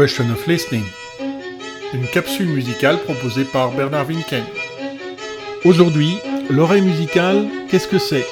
Question of Listening. Une capsule musicale proposée par Bernard Winken. Aujourd'hui, l'oreille musicale, qu'est-ce que c'est?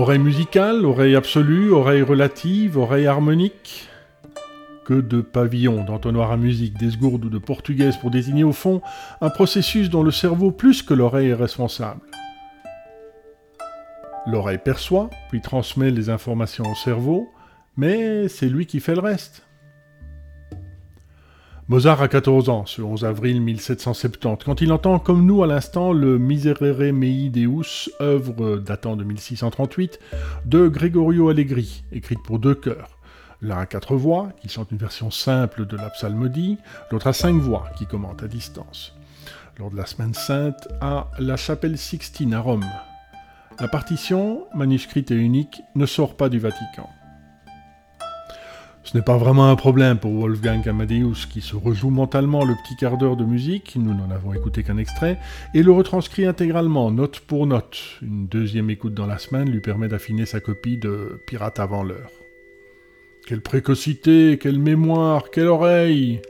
Oreille musicale, oreille absolue, oreille relative, oreille harmonique Que de pavillons, d'entonnoirs à musique, d'esgourdes ou de portugaises pour désigner au fond un processus dont le cerveau plus que l'oreille est responsable. L'oreille perçoit, puis transmet les informations au cerveau, mais c'est lui qui fait le reste. Mozart a 14 ans, ce 11 avril 1770, quand il entend comme nous à l'instant le Miserere mei Deus, œuvre datant de 1638, de Gregorio Allegri, écrite pour deux chœurs. L'un à quatre voix, qui chante une version simple de la psalmodie, l'autre à cinq voix, qui commente à distance. Lors de la Semaine Sainte, à la chapelle Sixtine à Rome. La partition, manuscrite et unique, ne sort pas du Vatican. Ce n'est pas vraiment un problème pour Wolfgang Amadeus qui se rejoue mentalement le petit quart d'heure de musique, nous n'en avons écouté qu'un extrait, et le retranscrit intégralement, note pour note. Une deuxième écoute dans la semaine lui permet d'affiner sa copie de Pirate avant l'heure. Quelle précocité, quelle mémoire, quelle oreille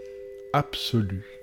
Absolue.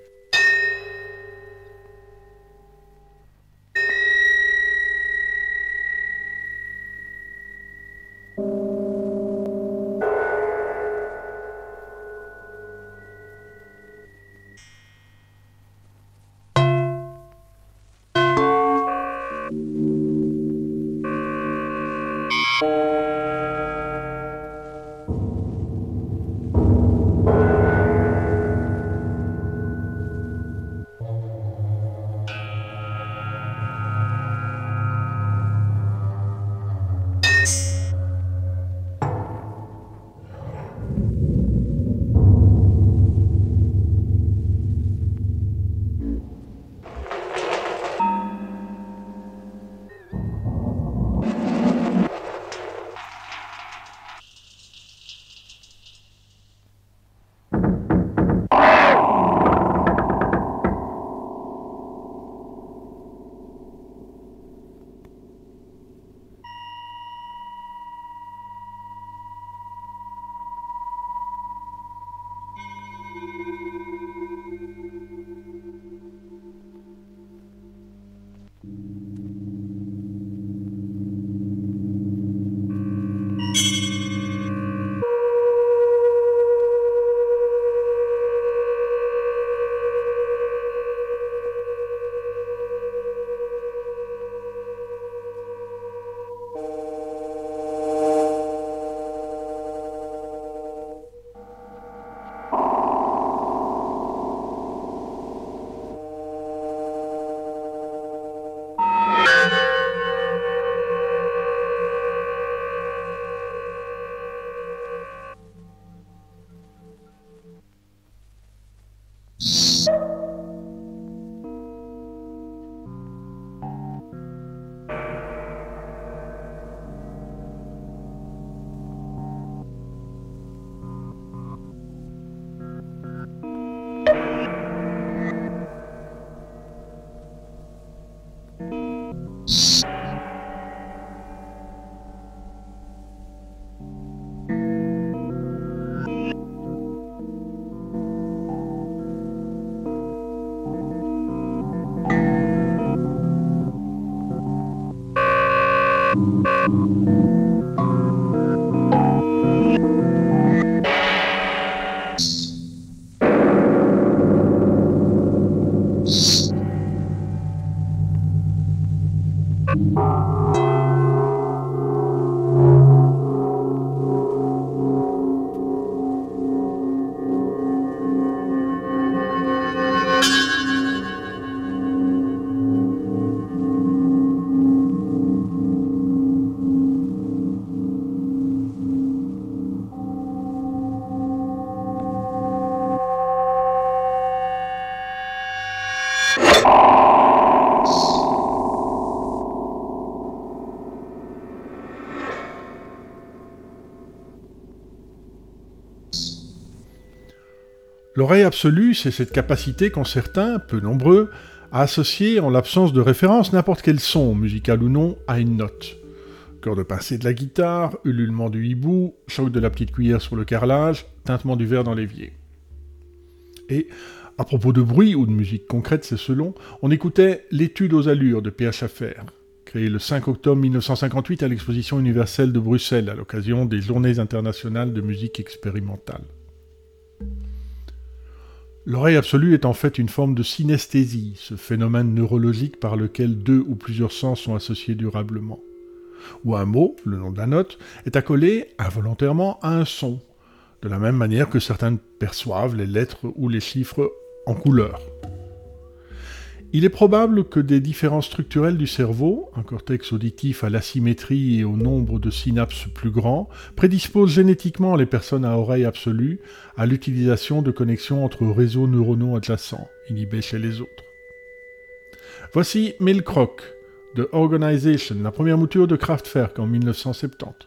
L'oreille absolue, c'est cette capacité qu'ont certains, peu nombreux, à associer, en l'absence de référence, n'importe quel son, musical ou non, à une note. Cœur de pincée de la guitare, ululement du hibou, choc de la petite cuillère sur le carrelage, tintement du verre dans l'évier. Et, à propos de bruit ou de musique concrète, c'est selon, on écoutait L'étude aux allures de P.H. créé le 5 octobre 1958 à l'exposition universelle de Bruxelles à l'occasion des Journées internationales de musique expérimentale. L'oreille absolue est en fait une forme de synesthésie, ce phénomène neurologique par lequel deux ou plusieurs sens sont associés durablement. Ou un mot, le nom de la note, est accolé involontairement à un son, de la même manière que certains perçoivent les lettres ou les chiffres en couleur. Il est probable que des différences structurelles du cerveau, un cortex auditif à l'asymétrie et au nombre de synapses plus grand, prédisposent génétiquement les personnes à oreille absolue à l'utilisation de connexions entre réseaux neuronaux adjacents, inhibés chez les autres. Voici Milcroc de Organization, la première mouture de Kraftwerk en 1970.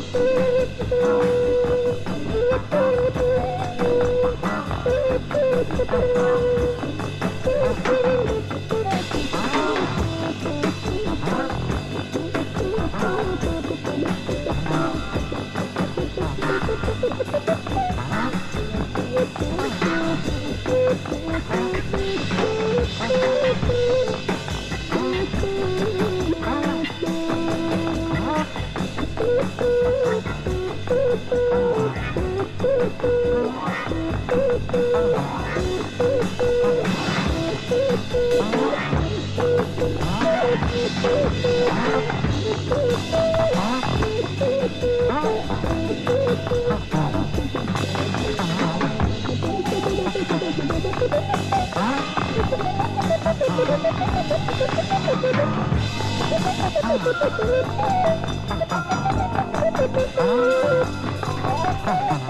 Thank you. Ah. Ah. Ah.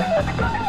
Let's go.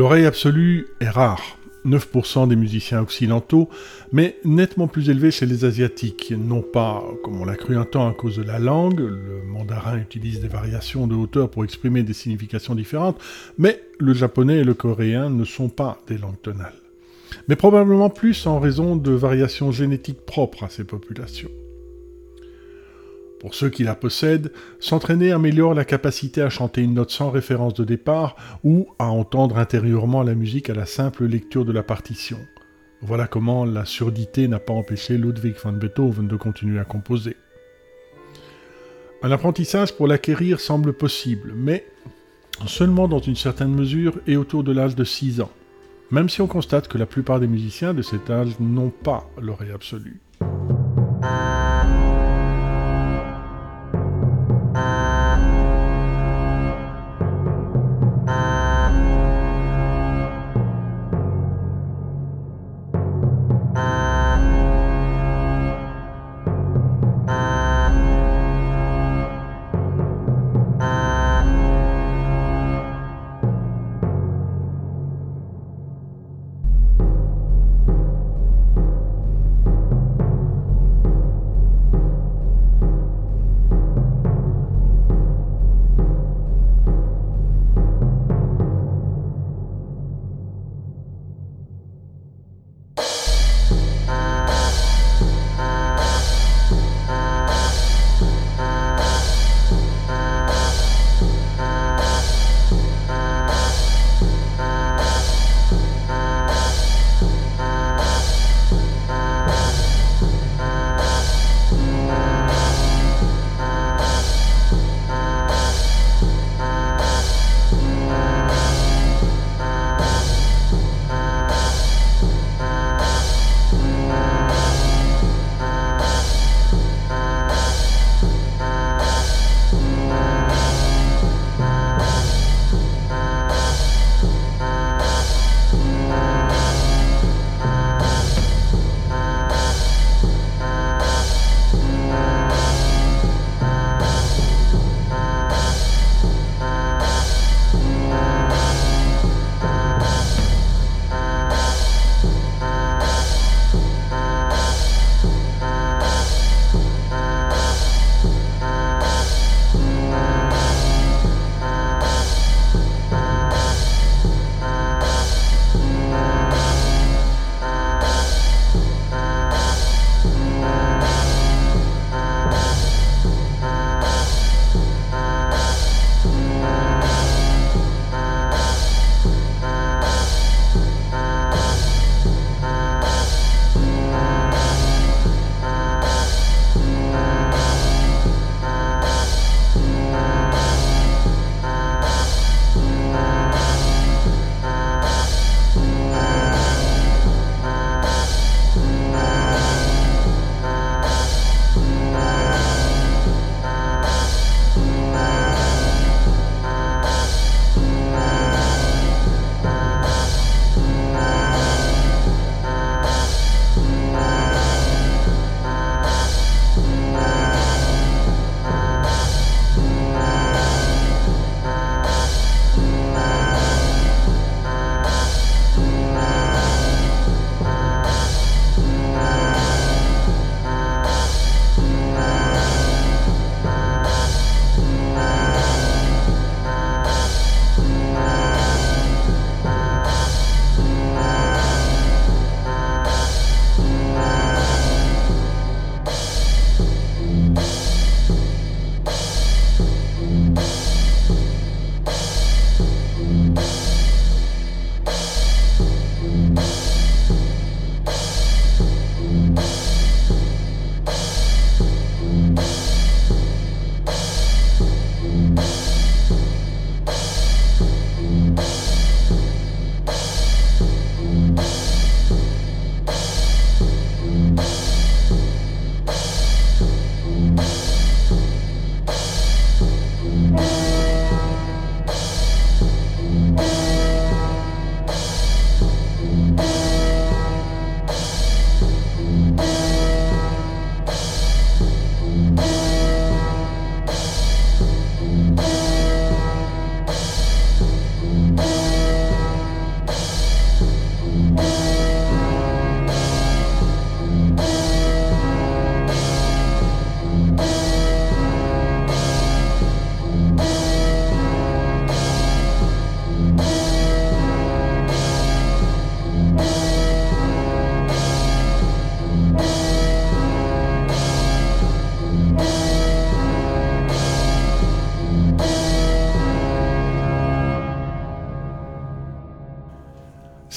L'oreille absolue est rare, 9% des musiciens occidentaux, mais nettement plus élevé chez les asiatiques, non pas, comme on l'a cru un temps, à cause de la langue, le mandarin utilise des variations de hauteur pour exprimer des significations différentes, mais le japonais et le coréen ne sont pas des langues tonales. Mais probablement plus en raison de variations génétiques propres à ces populations. Pour ceux qui la possèdent, s'entraîner améliore la capacité à chanter une note sans référence de départ ou à entendre intérieurement la musique à la simple lecture de la partition. Voilà comment la surdité n'a pas empêché Ludwig van Beethoven de continuer à composer. Un apprentissage pour l'acquérir semble possible, mais seulement dans une certaine mesure et autour de l'âge de 6 ans, même si on constate que la plupart des musiciens de cet âge n'ont pas l'oreille absolue.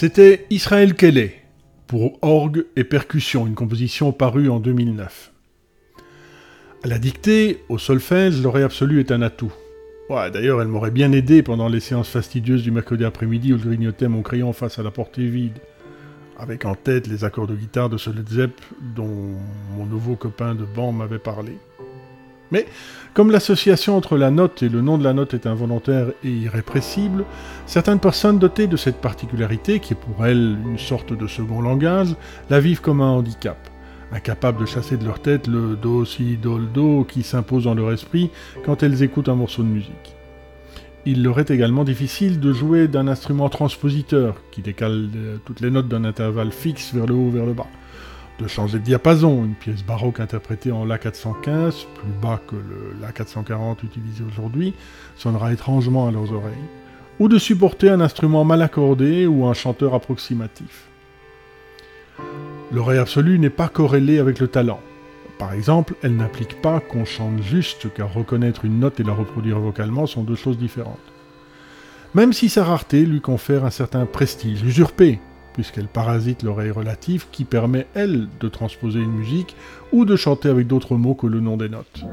C'était Israël Kelly pour orgue et percussion, une composition parue en 2009. À la dictée, au solfège, l'oreille absolue est un atout. Ouais, D'ailleurs, elle m'aurait bien aidé pendant les séances fastidieuses du mercredi après-midi où je grignotais mon crayon face à la portée vide, avec en tête les accords de guitare de ce Led dont mon nouveau copain de banc m'avait parlé. Mais comme l'association entre la note et le nom de la note est involontaire et irrépressible, certaines personnes dotées de cette particularité, qui est pour elles une sorte de second langage, la vivent comme un handicap, incapables de chasser de leur tête le do si do le do qui s'impose dans leur esprit quand elles écoutent un morceau de musique. Il leur est également difficile de jouer d'un instrument transpositeur qui décale euh, toutes les notes d'un intervalle fixe vers le haut vers le bas de changer de diapason, une pièce baroque interprétée en La 415, plus bas que le La 440 utilisé aujourd'hui, sonnera étrangement à leurs oreilles, ou de supporter un instrument mal accordé ou un chanteur approximatif. L'oreille absolue n'est pas corrélée avec le talent. Par exemple, elle n'implique pas qu'on chante juste, car reconnaître une note et la reproduire vocalement sont deux choses différentes. Même si sa rareté lui confère un certain prestige usurpé, puisqu'elle parasite l'oreille relative qui permet, elle, de transposer une musique ou de chanter avec d'autres mots que le nom des notes.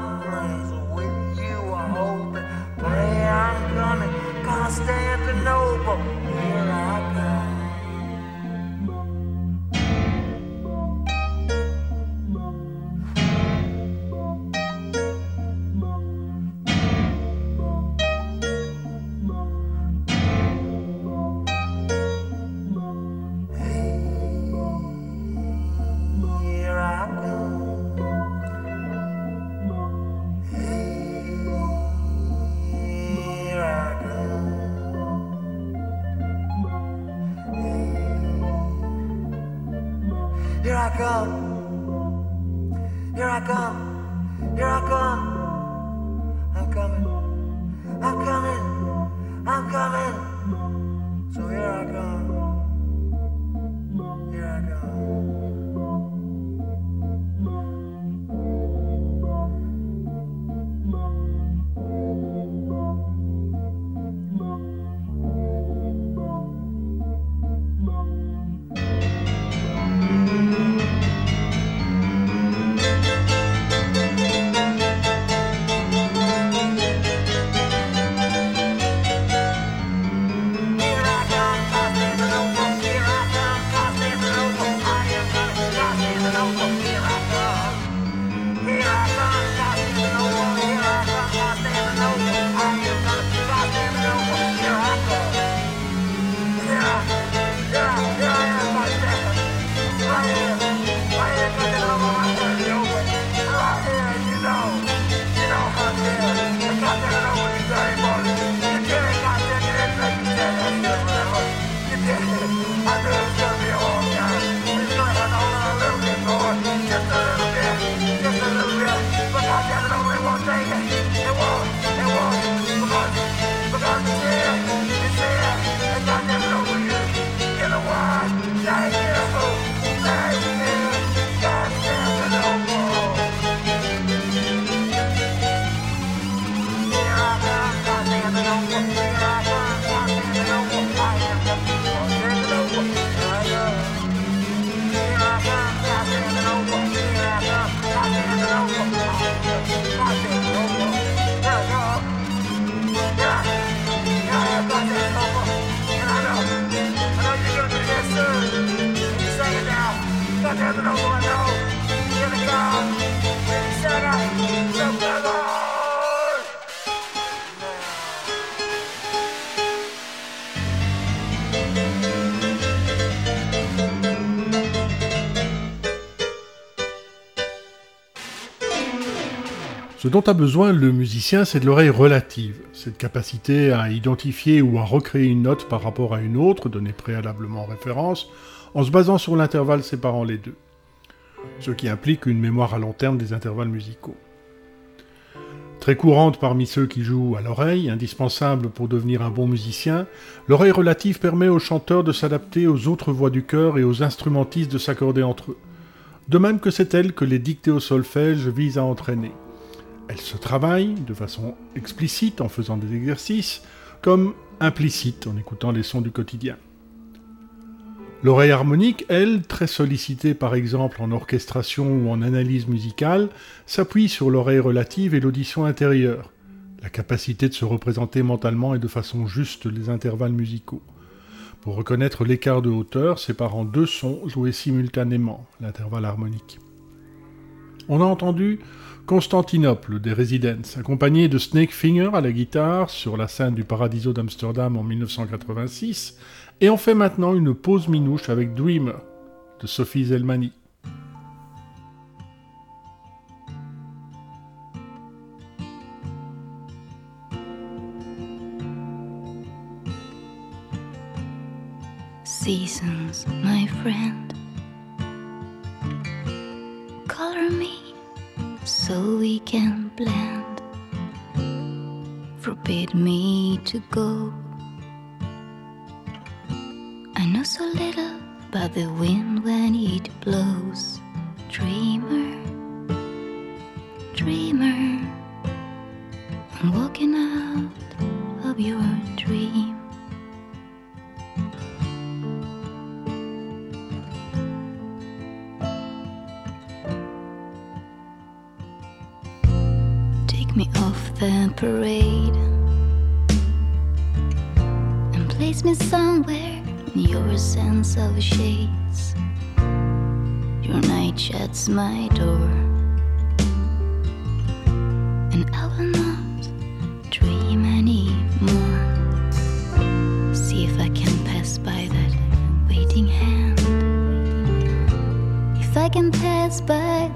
My dont a besoin le musicien, c'est de l'oreille relative, cette capacité à identifier ou à recréer une note par rapport à une autre, donnée préalablement en référence, en se basant sur l'intervalle séparant les deux. Ce qui implique une mémoire à long terme des intervalles musicaux. Très courante parmi ceux qui jouent à l'oreille, indispensable pour devenir un bon musicien, l'oreille relative permet aux chanteurs de s'adapter aux autres voix du chœur et aux instrumentistes de s'accorder entre eux. De même que c'est elle que les dictées au solfège visent à entraîner. Elle se travaille de façon explicite en faisant des exercices, comme implicite en écoutant les sons du quotidien. L'oreille harmonique, elle, très sollicitée par exemple en orchestration ou en analyse musicale, s'appuie sur l'oreille relative et l'audition intérieure, la capacité de se représenter mentalement et de façon juste les intervalles musicaux. Pour reconnaître l'écart de hauteur séparant deux sons joués simultanément, l'intervalle harmonique. On a entendu Constantinople des Residents, accompagné de Snake Finger à la guitare sur la scène du Paradiso d'Amsterdam en 1986, et on fait maintenant une pause minouche avec Dreamer de Sophie Zelmani. Seasons, my friend, color me. so we can blend. Forbid me to go. I know so little about the wind when it blows. Dreamer, dreamer, I'm walking out of your dream. The parade and place me somewhere in your sense of shades. Your night shuts my door, and I will not dream anymore. See if I can pass by that waiting hand. If I can pass by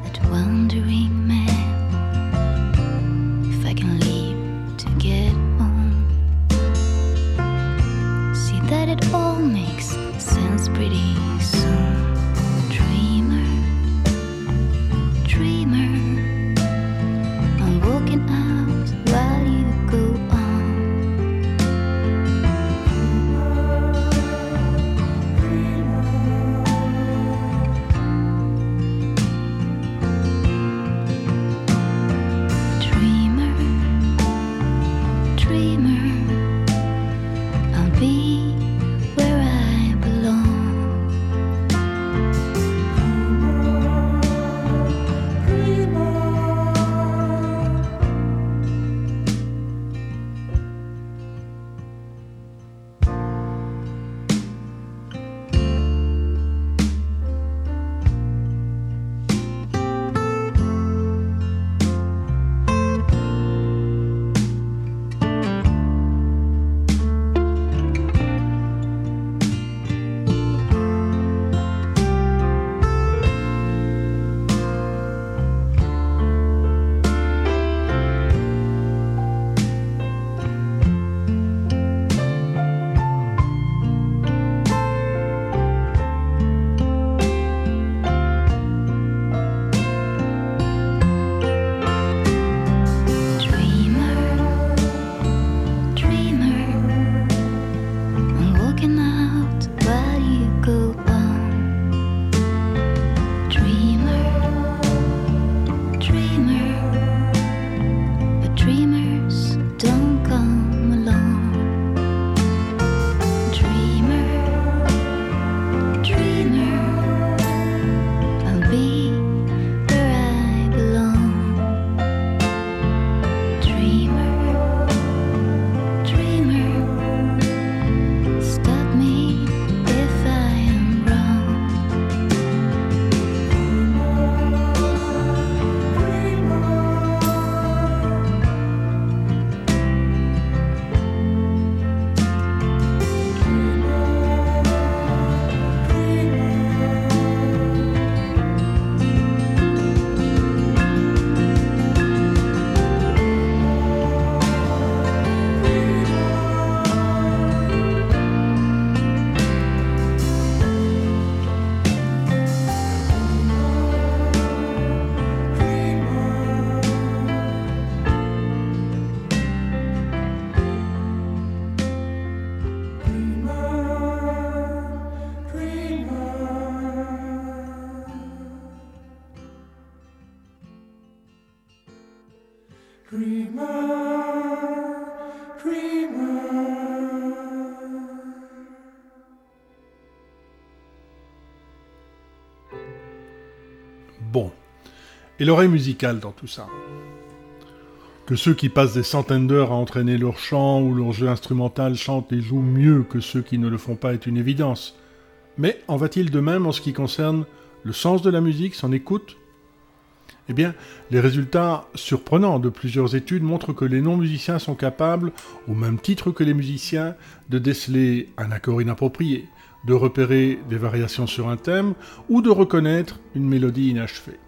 Et l'oreille musicale dans tout ça Que ceux qui passent des centaines d'heures à entraîner leur chant ou leur jeu instrumental chantent et jouent mieux que ceux qui ne le font pas est une évidence. Mais en va-t-il de même en ce qui concerne le sens de la musique, son écoute? Eh bien, les résultats surprenants de plusieurs études montrent que les non-musiciens sont capables, au même titre que les musiciens, de déceler un accord inapproprié, de repérer des variations sur un thème ou de reconnaître une mélodie inachevée.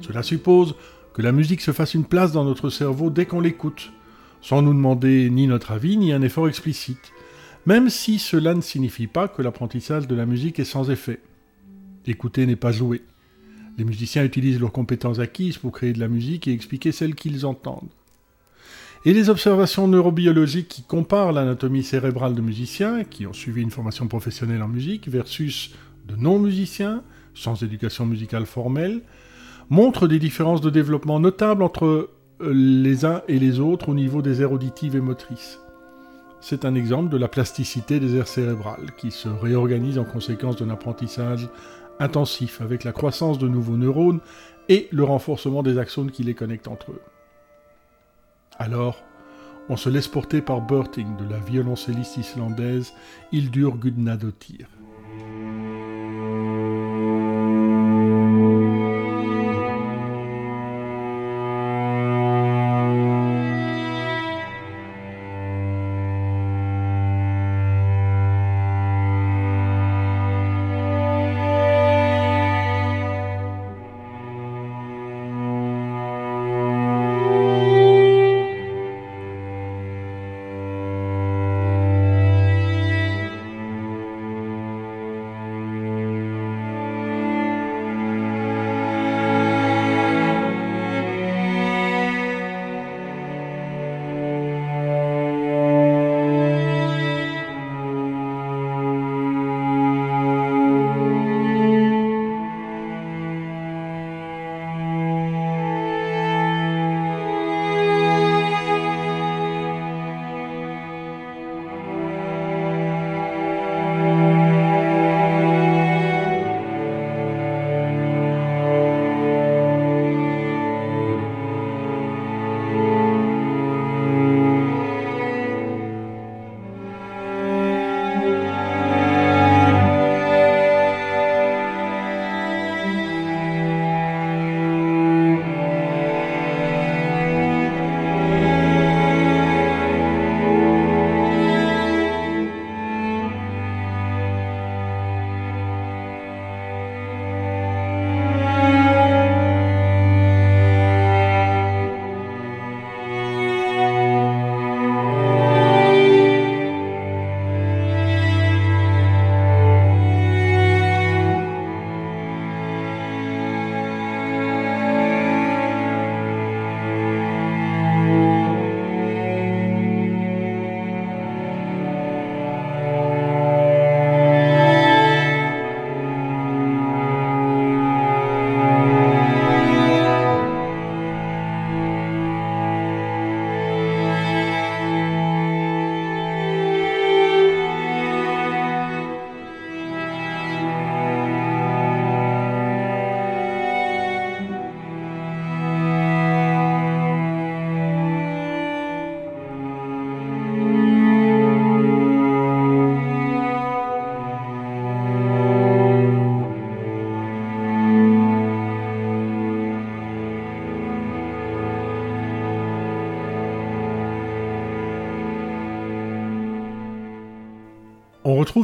Cela suppose que la musique se fasse une place dans notre cerveau dès qu'on l'écoute, sans nous demander ni notre avis ni un effort explicite, même si cela ne signifie pas que l'apprentissage de la musique est sans effet. Écouter n'est pas jouer. Les musiciens utilisent leurs compétences acquises pour créer de la musique et expliquer celle qu'ils entendent. Et les observations neurobiologiques qui comparent l'anatomie cérébrale de musiciens, qui ont suivi une formation professionnelle en musique, versus de non-musiciens, sans éducation musicale formelle, montrent des différences de développement notables entre euh, les uns et les autres au niveau des aires auditives et motrices. C'est un exemple de la plasticité des aires cérébrales, qui se réorganisent en conséquence d'un apprentissage intensif, avec la croissance de nouveaux neurones et le renforcement des axones qui les connectent entre eux. Alors, on se laisse porter par Berting de la violoncelliste islandaise Hildur Gudnadottir.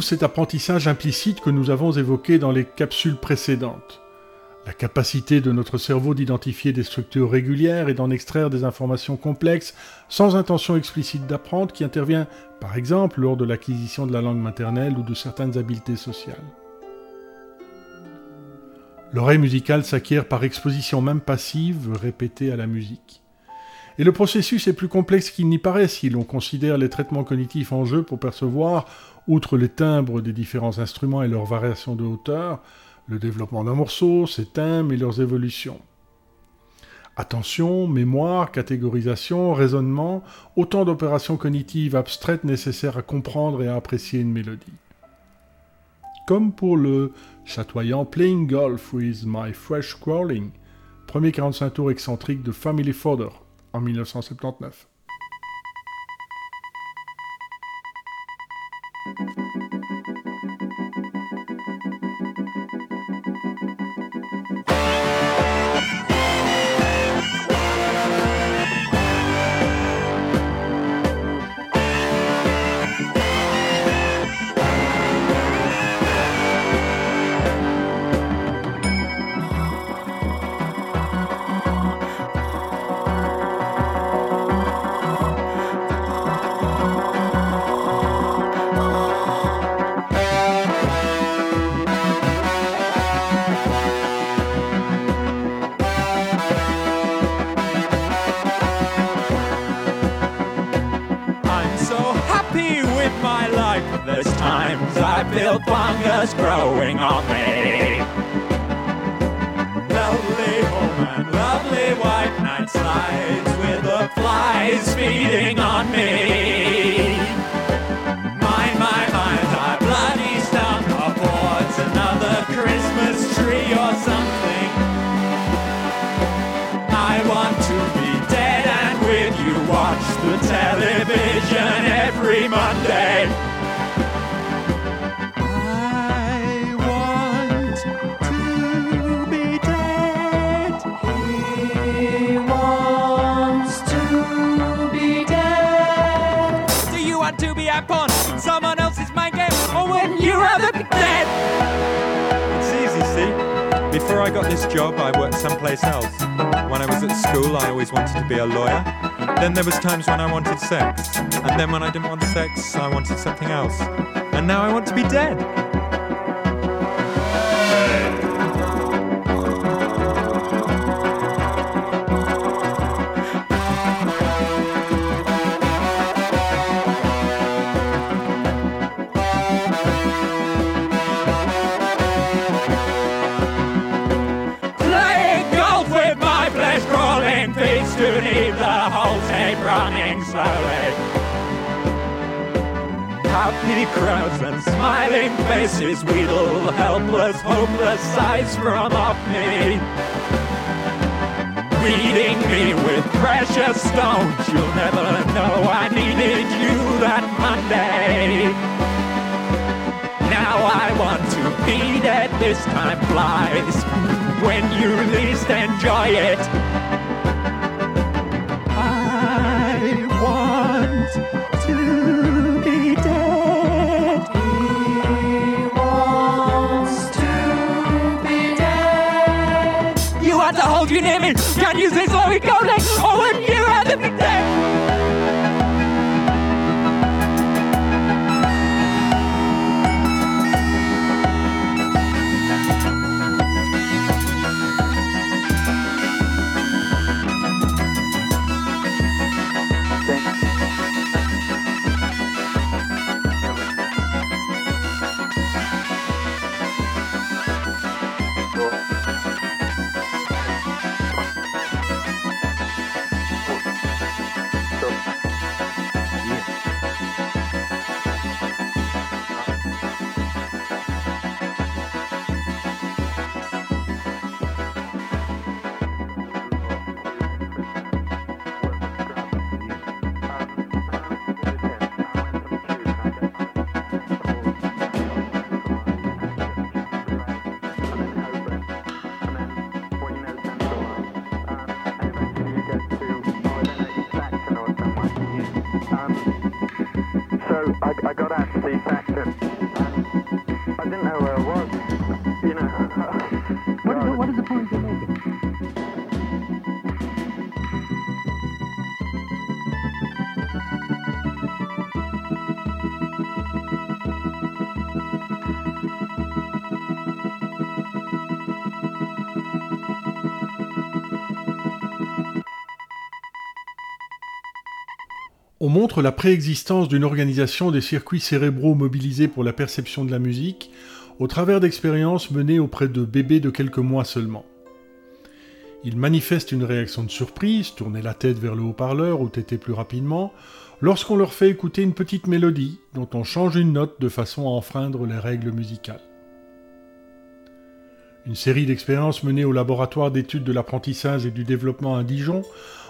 Cet apprentissage implicite que nous avons évoqué dans les capsules précédentes. La capacité de notre cerveau d'identifier des structures régulières et d'en extraire des informations complexes sans intention explicite d'apprendre qui intervient par exemple lors de l'acquisition de la langue maternelle ou de certaines habiletés sociales. L'oreille musicale s'acquiert par exposition même passive répétée à la musique. Et le processus est plus complexe qu'il n'y paraît si l'on considère les traitements cognitifs en jeu pour percevoir outre les timbres des différents instruments et leurs variations de hauteur, le développement d'un morceau, ses thèmes et leurs évolutions. Attention, mémoire, catégorisation, raisonnement, autant d'opérations cognitives abstraites nécessaires à comprendre et à apprécier une mélodie. Comme pour le chatoyant Playing Golf with My Fresh Crawling, premier 45 tours excentrique de Family Fodder en 1979. Every Monday. I want to be dead. He wants to be dead. Do you want to be someone else's mind game or when you rather be dead? It's easy, see. Before I got this job, I worked someplace else. When I was at school, I always wanted to be a lawyer. Then there was times when I wanted sex. And then when I didn't want sex, I wanted something else. And now I want to be dead. Happy crowds and smiling faces wheedle helpless, hopeless sighs from off me. Beating me with precious stones, you'll never know I needed you that Monday. Now I want to be dead, this time flies when you least enjoy it. I want pain. God uses what we go next. Oh, when you had the day. La préexistence d'une organisation des circuits cérébraux mobilisés pour la perception de la musique au travers d'expériences menées auprès de bébés de quelques mois seulement. Ils manifestent une réaction de surprise, tourner la tête vers le haut-parleur ou téter plus rapidement, lorsqu'on leur fait écouter une petite mélodie dont on change une note de façon à enfreindre les règles musicales. Une série d'expériences menées au laboratoire d'études de l'apprentissage et du développement à Dijon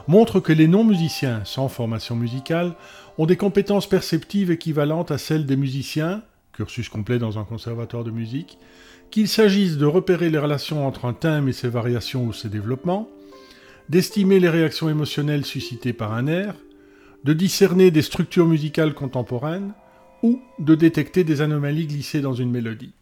montre que les non-musiciens sans formation musicale ont des compétences perceptives équivalentes à celles des musiciens, cursus complet dans un conservatoire de musique, qu'il s'agisse de repérer les relations entre un thème et ses variations ou ses développements, d'estimer les réactions émotionnelles suscitées par un air, de discerner des structures musicales contemporaines, ou de détecter des anomalies glissées dans une mélodie.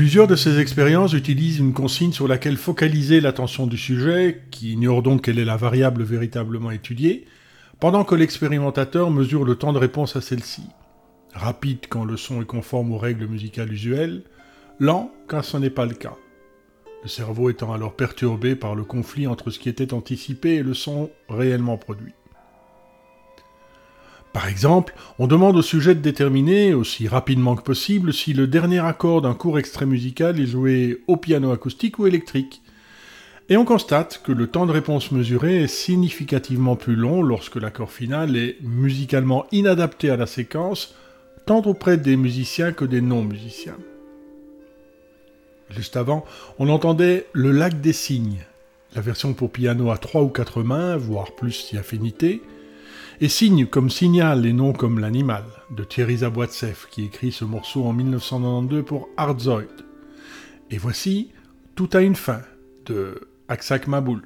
Plusieurs de ces expériences utilisent une consigne sur laquelle focaliser l'attention du sujet, qui ignore donc quelle est la variable véritablement étudiée, pendant que l'expérimentateur mesure le temps de réponse à celle-ci. Rapide quand le son est conforme aux règles musicales usuelles, lent quand ce n'est pas le cas. Le cerveau étant alors perturbé par le conflit entre ce qui était anticipé et le son réellement produit. Par exemple, on demande au sujet de déterminer, aussi rapidement que possible, si le dernier accord d'un court extrait musical est joué au piano acoustique ou électrique. Et on constate que le temps de réponse mesuré est significativement plus long lorsque l'accord final est musicalement inadapté à la séquence, tant auprès des musiciens que des non-musiciens. Juste avant, on entendait Le lac des cygnes, la version pour piano à trois ou quatre mains, voire plus si affinité, et Cygne comme signal et non comme l'animal, de Thierry Zaboitsev, qui écrit ce morceau en 1992 pour Artzoid. Et voici Tout a une fin, de Aksak Maboul.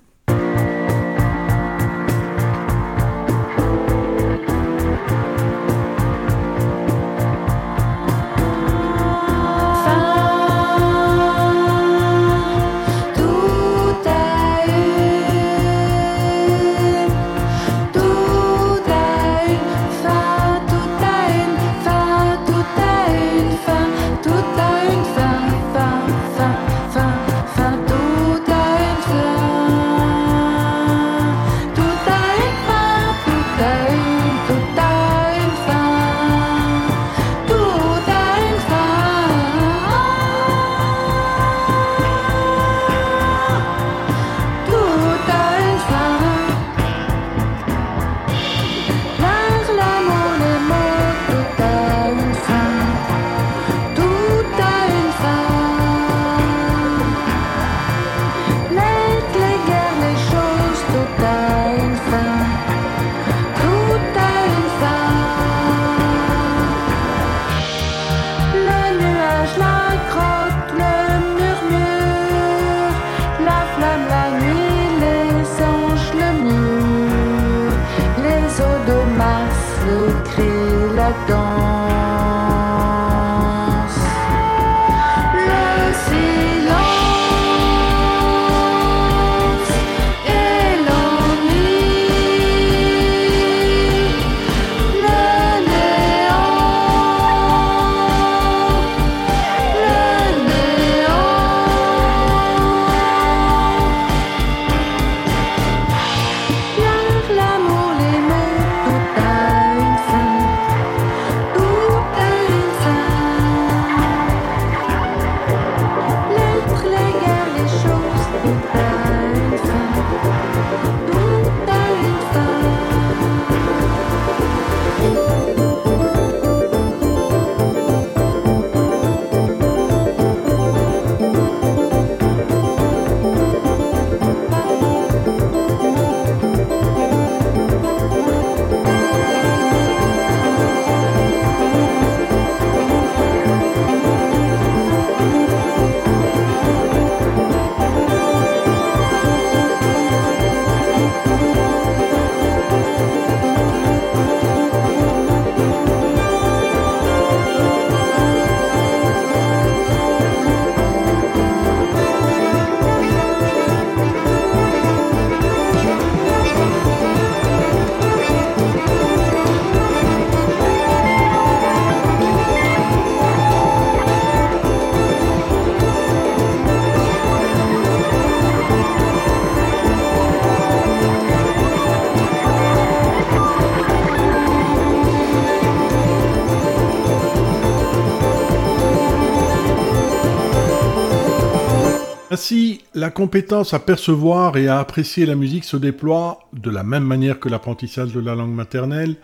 Ainsi, la compétence à percevoir et à apprécier la musique se déploie, de la même manière que l'apprentissage de la langue maternelle,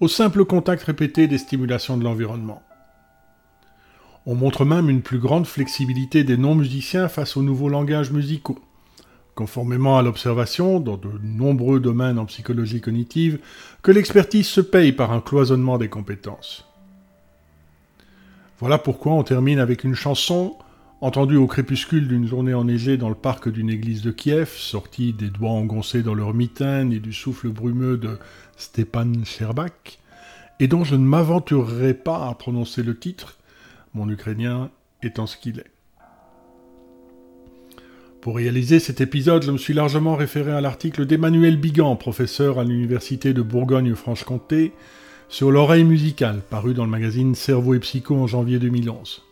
au simple contact répété des stimulations de l'environnement. On montre même une plus grande flexibilité des non-musiciens face aux nouveaux langages musicaux. Conformément à l'observation, dans de nombreux domaines en psychologie cognitive, que l'expertise se paye par un cloisonnement des compétences. Voilà pourquoi on termine avec une chanson entendue au crépuscule d'une journée enneigée dans le parc d'une église de Kiev, sortie des doigts engoncés dans leur mitaine et du souffle brumeux de Stepan Sherbak, et dont je ne m'aventurerai pas à prononcer le titre, mon ukrainien étant ce qu'il est. Pour réaliser cet épisode, je me suis largement référé à l'article d'Emmanuel Bigan, professeur à l'Université de Bourgogne-Franche-Comté, sur l'oreille musicale, paru dans le magazine Cerveau et Psycho en janvier 2011.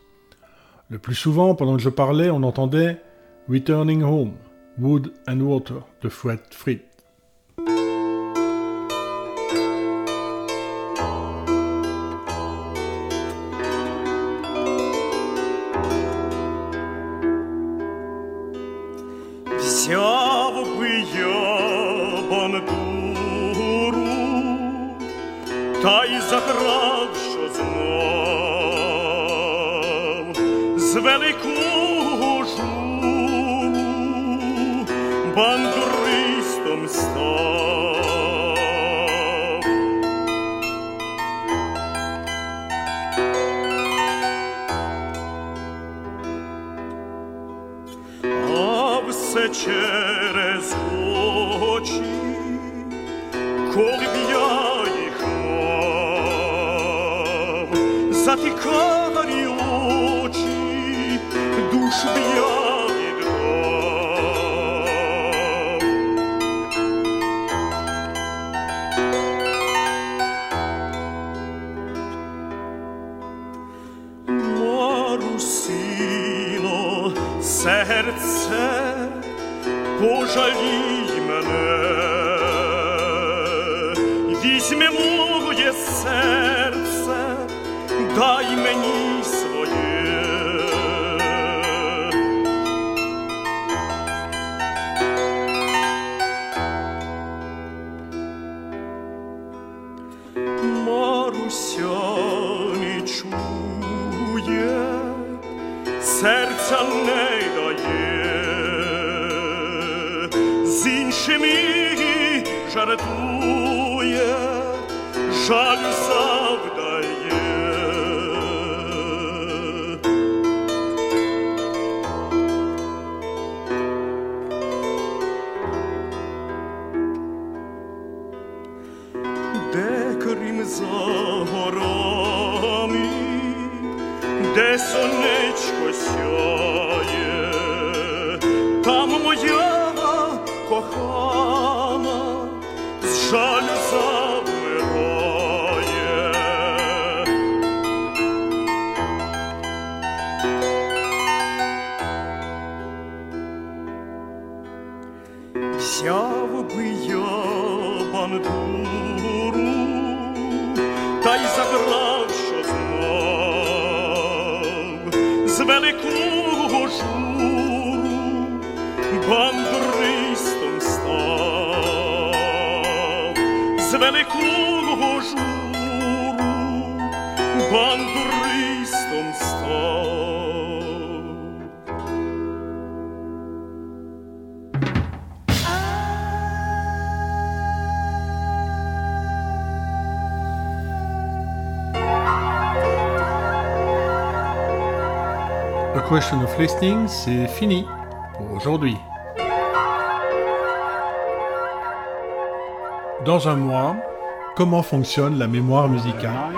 Le plus souvent, pendant que je parlais, on entendait Returning Home, Wood and Water de Fred Fried. Взяв би я бандуру, та й заграв, very cool. За горами, де сонечко сяє, там моя кохана з жалю великого журу бандуристом став, з великого журу бандуристом Question of Listening, c'est fini pour aujourd'hui. Dans un mois, comment fonctionne la mémoire musicale?